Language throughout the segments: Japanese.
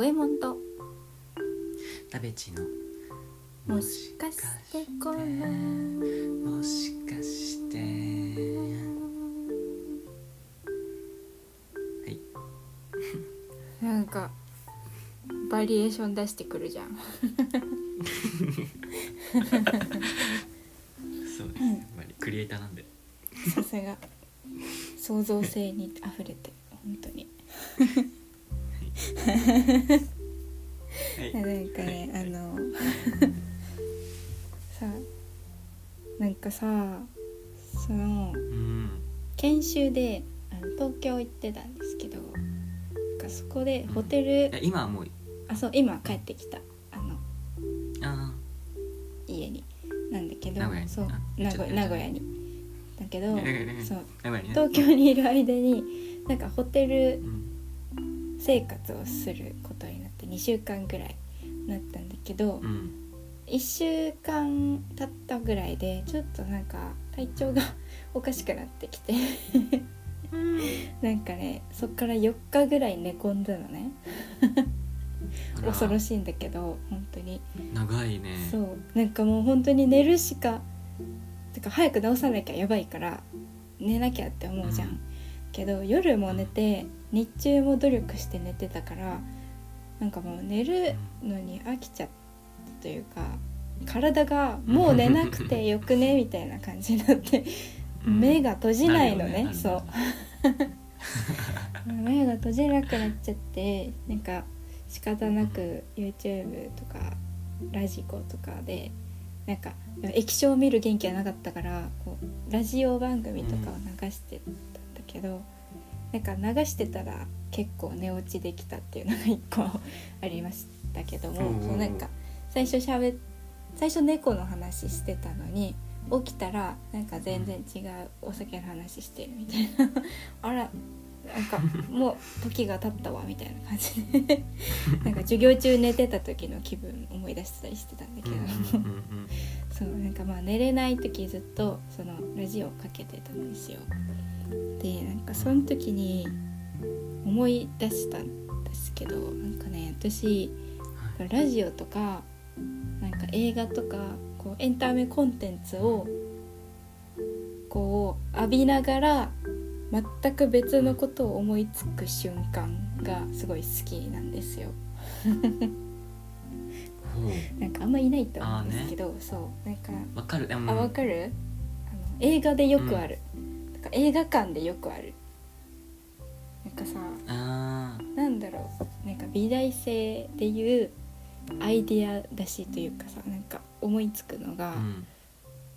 五右衛門と。食べちの。もしかしてこのもしかして。はい。なんかバリエーション出してくるじゃん。そうですやっぱりクリエイターなんで。さすが。創造性にあふれて本当に。はいなんかねあのさなんかさそのうん。研修であの東京行ってたんですけどなんかそこでホテル、え今はもうあそう今帰ってきた。あのあ家に。なんだけど名古屋に。そうあ名古屋に。だけどーそう。東京にいる間になんかホテルうん生活をすることになって2週間ぐらいなったんだけど、うん。1週間経ったぐらいでちょっとなんか体調が おかしくなってきて。なんかねそっから4日ぐらい寝込んだのね。恐ろしいんだけど本当に。長いね。そう。なんかもう本当に寝るしかてか早く治さなきゃやばいから寝なきゃって思うじゃんけど夜も寝て日中も努力して寝てたからなんかもう寝るのに飽きちゃったというか体がもう寝なくて よくねみたいな感じになってうん。目が閉じないのねなるよそう。目が閉じなくなっちゃってなんか仕方なく YouTube とかラジコとかでなんか液晶を見る元気はなかったからこうラジオ番組とかを流してけど、なんか流してたら結構寝落ちできたっていうのが一個ありましたけども、おうおうそうなんか最初しゃべ最初猫の話してたのに起きたらなんか全然違うお酒の話してるみたいな。あらなんかもう時が経ったわみたいな感じで。なんか授業中寝てた時の気分思い出したりしてたんだけど、そうなんかまあ寝れない時ずっとそのラジオをかけてたんですよでなんかその時に思い出したんですけどなんかね私はい。ラジオとかなんか映画とかこうエンタメコンテンツをこう浴びながら全く別のことを思いつく瞬間がすごい好きなんですよ。なんかあんまいないと思うんですけど、そうなんかわかる。であもわかる？あの映画でよくある、なんか映画館でよくある。なんかさあなんだろう。なんか美大生でいうアイディア出しというかさなんか思いつくのが、ーうん。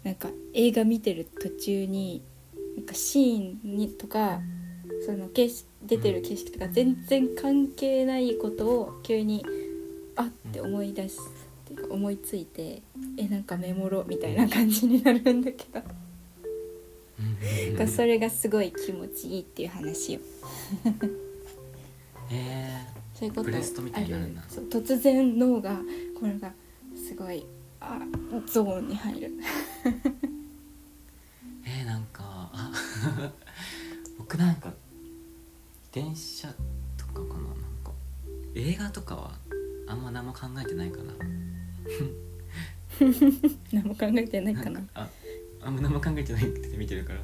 なんか映画見てる途中になんかシーンにとかその景色出てる景色とか全然関係ないことを急にあって思い出すっていうか思いついてえなんかメモろみたいな感じになるんだけどうんうんなん。かそれがすごい気持ちいいっていう話を えそういうこと。ブレストみたいになるんだそう突然脳がこれがすごいあゾーンに入る。ー、えー、なんかあ 僕なんか電車とかかななんか。映画とかはあんま何も考えてないかな。何も考えてないかな。ああんま何も考えてないって見てるから。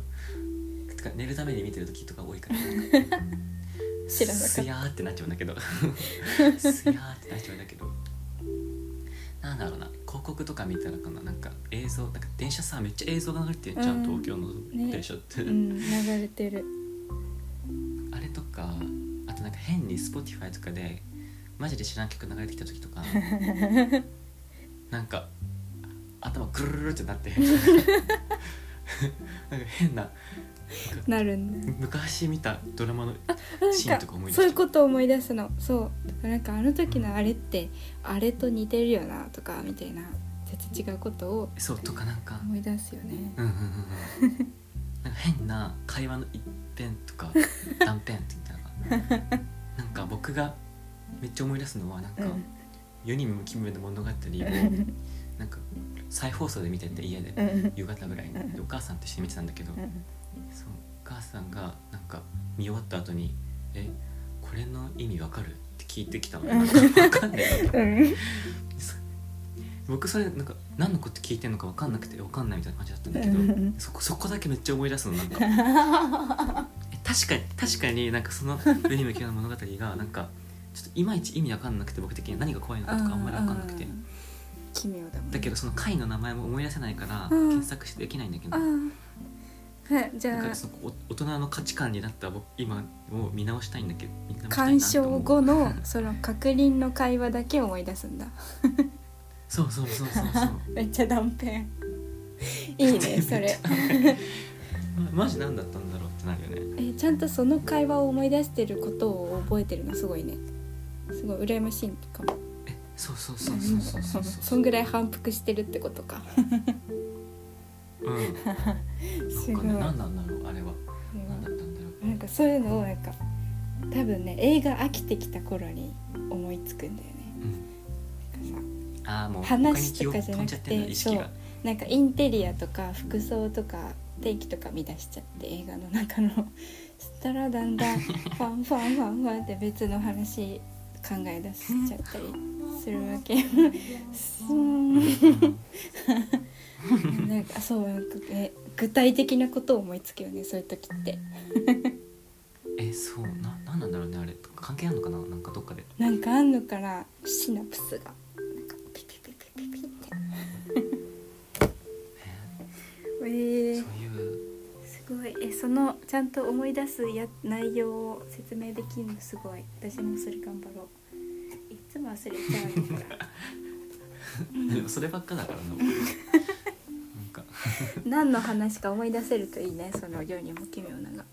てか寝るために見てる時とか多いから。なんか知らなかった。すやーってなっちゃうんだけど。すやーってなっちゃうんだけど。なんだろうな。広告とか見たらかな。なんか映像なんか電車さめっちゃ映像が流れてるじゃん、うん東京のね電車って、うん流れてる。あれとかあとなんか変に Spotify とかでマジで知らん曲流れてきた時とか。なんか頭グルルルってなって。なんか変な。なるんだ昔見たドラマのシーンかとか思い出しそういうことを思い出すの。そう。なんかあの時のあれってあれと似てるよなとかみたいな全然違うことをそうとかなんか。思い出すよね。うんうんうんうん。なんか変な会話の一辺とか 断片って言ったのがなんか僕がめっちゃ思い出すのはなんかうん「世にも奇妙な物語」をなんか再放送で見てて家でうん夕方ぐらいにでお母さんと一緒に見てたんだけどそうお母さんがなんか見終わった後に「えここれの意味わかる?」って聞いてきたの。なんかわかんない。うん。そ僕それなんか何のこと聞いてんのか分かんなくて分かんないみたいな感じだったんだけど、うんそこそこだけめっちゃ思い出すのなんか。え確かに確かになんかその「ベニムキの物語」がなんかちょっといまいち意味分かんなくて僕的に何が怖いのかとかあんまり分かんなくて。うん奇妙だもんだけどその回の名前も思い出せないからうん検索してできないんだけど、じゃあなんかそのお大人の価値観になった僕今を見直したいんだけど鑑賞後のその確認の会話だけ思い出すんだそうそうそうそうそうめっちゃ断片いいねそれまマジ何だったんだろうってなるよねえちゃんとその会話を思い出してることを覚えてるのすごいねすごい羨ましいかもえそうそうそうそうそうそう。そうそんぐらい反復してるってことか。うん。すごい。何なんだろうあれは。何だったんだろう。なんかそういうのをなんか多分ね映画飽きてきた頃に思いつくんだよね。うん。なんかああもう話とかじゃなくて他に気を飛んじゃってんだ意識が。さなんかインテリアとか服装とか天気とか見出しちゃって映画の中の。そ したらだんだんファンファンファンファンって別の話考え出しちゃったりするわけ。なんかそうなんかえ具体的なことを思いつくよねそういう時って。えそう。な何なんだろうねあれ。関係あるのかななんかどっかで。なんかあんのかなシナプスが。なんかピピピピピピってえーそういうすごいえそのちゃんと思い出すや内容を説明できるのすごい私もそれ頑張ろういつも忘れちゃうから。でもそればっかだからな僕なんか。何の話か思い出せるといいねその世にも奇妙なが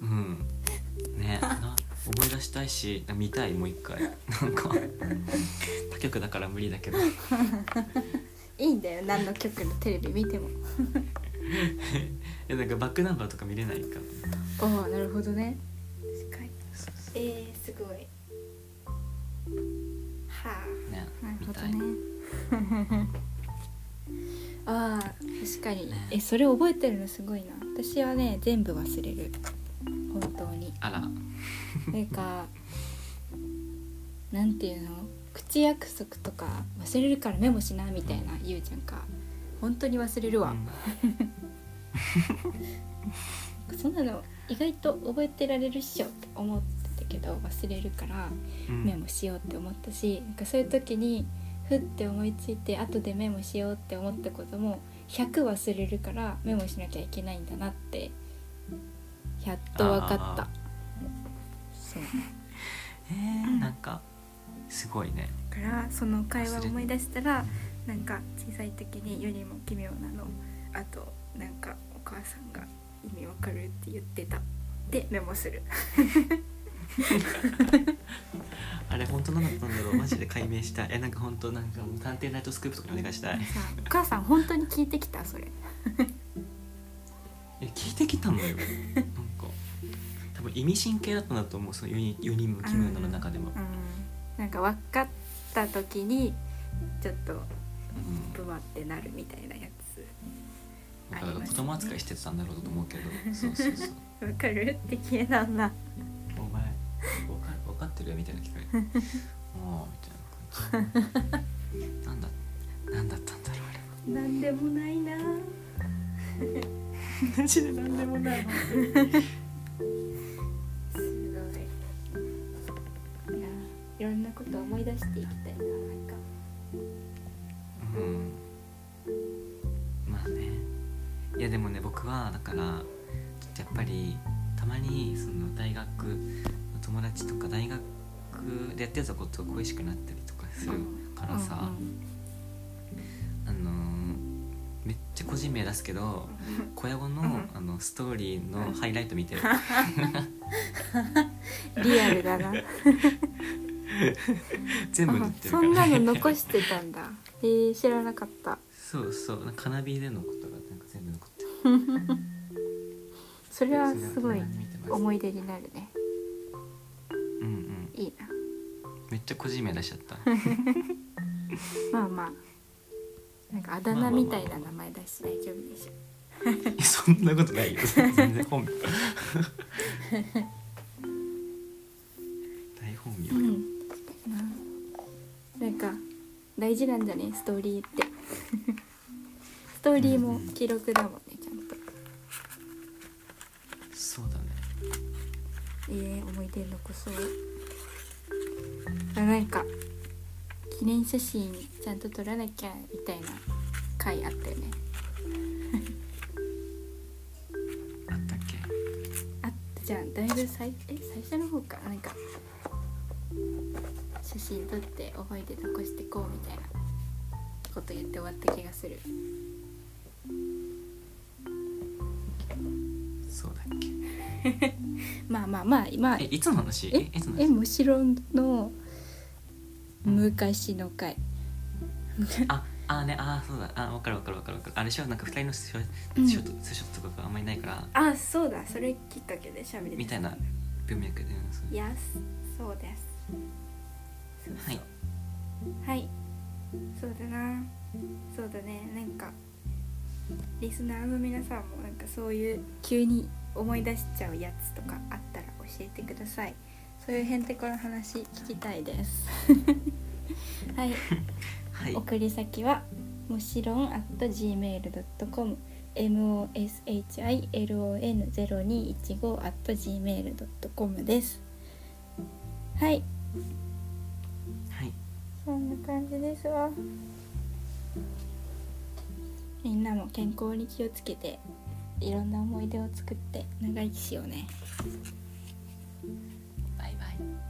うん。ねな思い出したいし見たいもう一回。なんか。他局だから無理だけど。いいんだよ何の曲のテレビ見ても。えなんかバックナンバーとか見れないか。ああなるほどね。確かに。えー、すごいたね。ああ確かに。ね。えそれ覚えてるのすごいな。私はね全部忘れる。本当に。あら。なんかなんていうの？口約束とか忘れるからメモしなみたいな言うじゃんか。本当に忘れるわ、そんなの意外と覚えてられるっしょって思ってたけど忘れるからうん。メモしようって思ったしなんかそういう時にふって思いついて後でメモしようって思ったことも100忘れるからメモしなきゃいけないんだなってやっと分かった。あそう。えー、なんかすごいね。だからその会話を思い出したらなんか小さい時に世にも奇妙なの。あとなんかお母さんが意味わかるって言ってた。でメモする あれ本当何だったんだろうマジで解明したい。えなんか本当なんかもう探偵ナイトスクープとかにお願いしたい。さお母さん本当に聞いてきたそれ。え聞いてきたのよ。なんか多分意味深系だったんだと思うその4人 ,4 人も奇妙なの中でも、うんなんか分かった時にちょっとうんブワってなるみたいなやつ。だから子供扱いしてたんだろうと思うけど。そうそうそう。わかる？って消えなんだってるよみたいな聞かれてああみたいな感じ。なんだなんだったんだろうあれは。なんでもないなマジでなんでもないすごい。いやいろんなこと思い出していきたいな。なんか。うん。まあね。いやでもね僕はだからやっぱりたまにその大学の友達とか大学でやってたことを恋しくなったりとかするからさ、うんあのーめっちゃ個人名出すけど小屋子の,、うん。あのストーリーのハイライト見てる、う んリアルだな。全部塗あってるから。そんなの残してたんだ。えー、知らなかった。そうそう。なんかカナビでのことがなんか全部残ってる。それはすごい思い出になるね。うんうん。いいなめっちゃ個人名出しちゃった。まあまあ。なんかあだ名みたいな名前出して大丈夫でしょ、そんなことないよ。全然本名。大本名。う、ん。な。んか大事なんだねストーリーって。ストーリーも記録だもんねちゃんと。そうだね。えー、思い出残そう。あなんか記念写真ちゃんと撮らなきゃみたいな回あったよね。あったっけ？あったじゃん。だいぶ最え最初の方かなんか写真撮って覚えて残してこうみたいなこと言って終わった気がする。そうだっけ？まあまあまあまあえいつの話？え？えいつの話？もちろんの昔の回。ああねあそうだ。あ分かる分かる分かる分かる。あれでしょ？なんか二人のスショうん。スショットスショットとかがあんまりないから。あそうだ。それきっかけで喋りみたいな文脈で。うんそう。いやそうです。そうそう。はい。はい。そうだな。そうだね。なんかリスナーの皆さんもなんかそういう急に思い出しちゃうやつとかあったら教えてください。そういうへんてこの話聞きたいです。はい。はい。送り先はもしろん at gmail.com moshilon0215 at gmail.com です。はい。はい。そんな感じですわみんなも健康に気をつけていろんな思い出を作って長生きしようね。バイバイ。